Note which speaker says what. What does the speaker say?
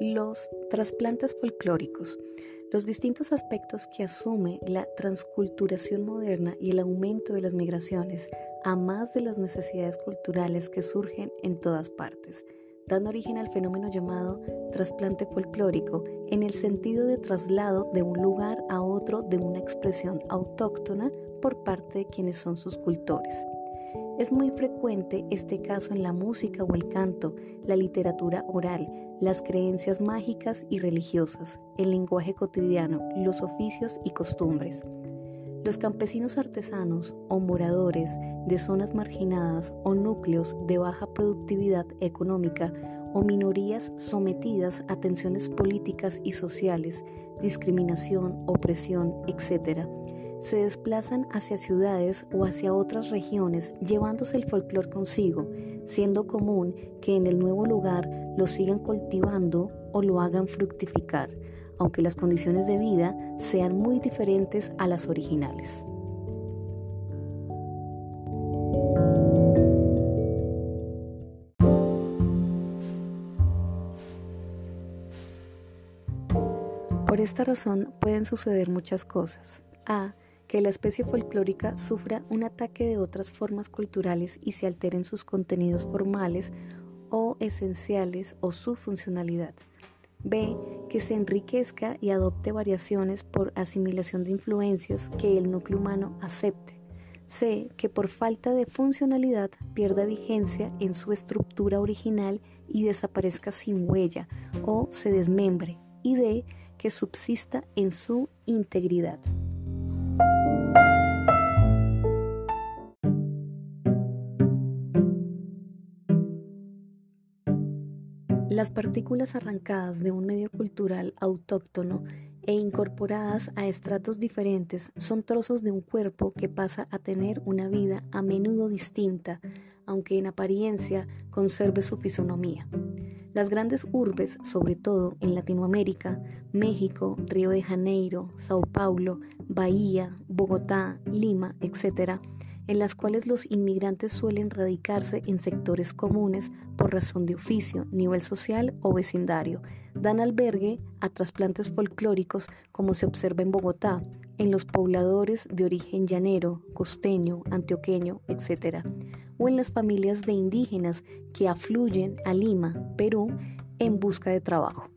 Speaker 1: Los trasplantes folclóricos. Los distintos aspectos que asume la transculturación moderna y el aumento de las migraciones, a más de las necesidades culturales que surgen en todas partes, dan origen al fenómeno llamado trasplante folclórico, en el sentido de traslado de un lugar a otro de una expresión autóctona por parte de quienes son sus cultores. Es muy frecuente este caso en la música o el canto, la literatura oral, las creencias mágicas y religiosas, el lenguaje cotidiano, los oficios y costumbres. Los campesinos artesanos o moradores de zonas marginadas o núcleos de baja productividad económica o minorías sometidas a tensiones políticas y sociales, discriminación, opresión, etc., se desplazan hacia ciudades o hacia otras regiones llevándose el folclore consigo, siendo común que en el nuevo lugar lo sigan cultivando o lo hagan fructificar, aunque las condiciones de vida sean muy diferentes a las originales. Por esta razón pueden suceder muchas cosas. A que la especie folclórica sufra un ataque de otras formas culturales y se alteren sus contenidos formales o esenciales o su funcionalidad. B. Que se enriquezca y adopte variaciones por asimilación de influencias que el núcleo humano acepte. C. Que por falta de funcionalidad pierda vigencia en su estructura original y desaparezca sin huella o se desmembre. Y D. Que subsista en su integridad. Las partículas arrancadas de un medio cultural autóctono e incorporadas a estratos diferentes son trozos de un cuerpo que pasa a tener una vida a menudo distinta, aunque en apariencia conserve su fisonomía. Las grandes urbes, sobre todo en Latinoamérica, México, Río de Janeiro, Sao Paulo, Bahía, Bogotá, Lima, etc., en las cuales los inmigrantes suelen radicarse en sectores comunes por razón de oficio, nivel social o vecindario. Dan albergue a trasplantes folclóricos como se observa en Bogotá, en los pobladores de origen llanero, costeño, antioqueño, etc. O en las familias de indígenas que afluyen a Lima, Perú, en busca de trabajo.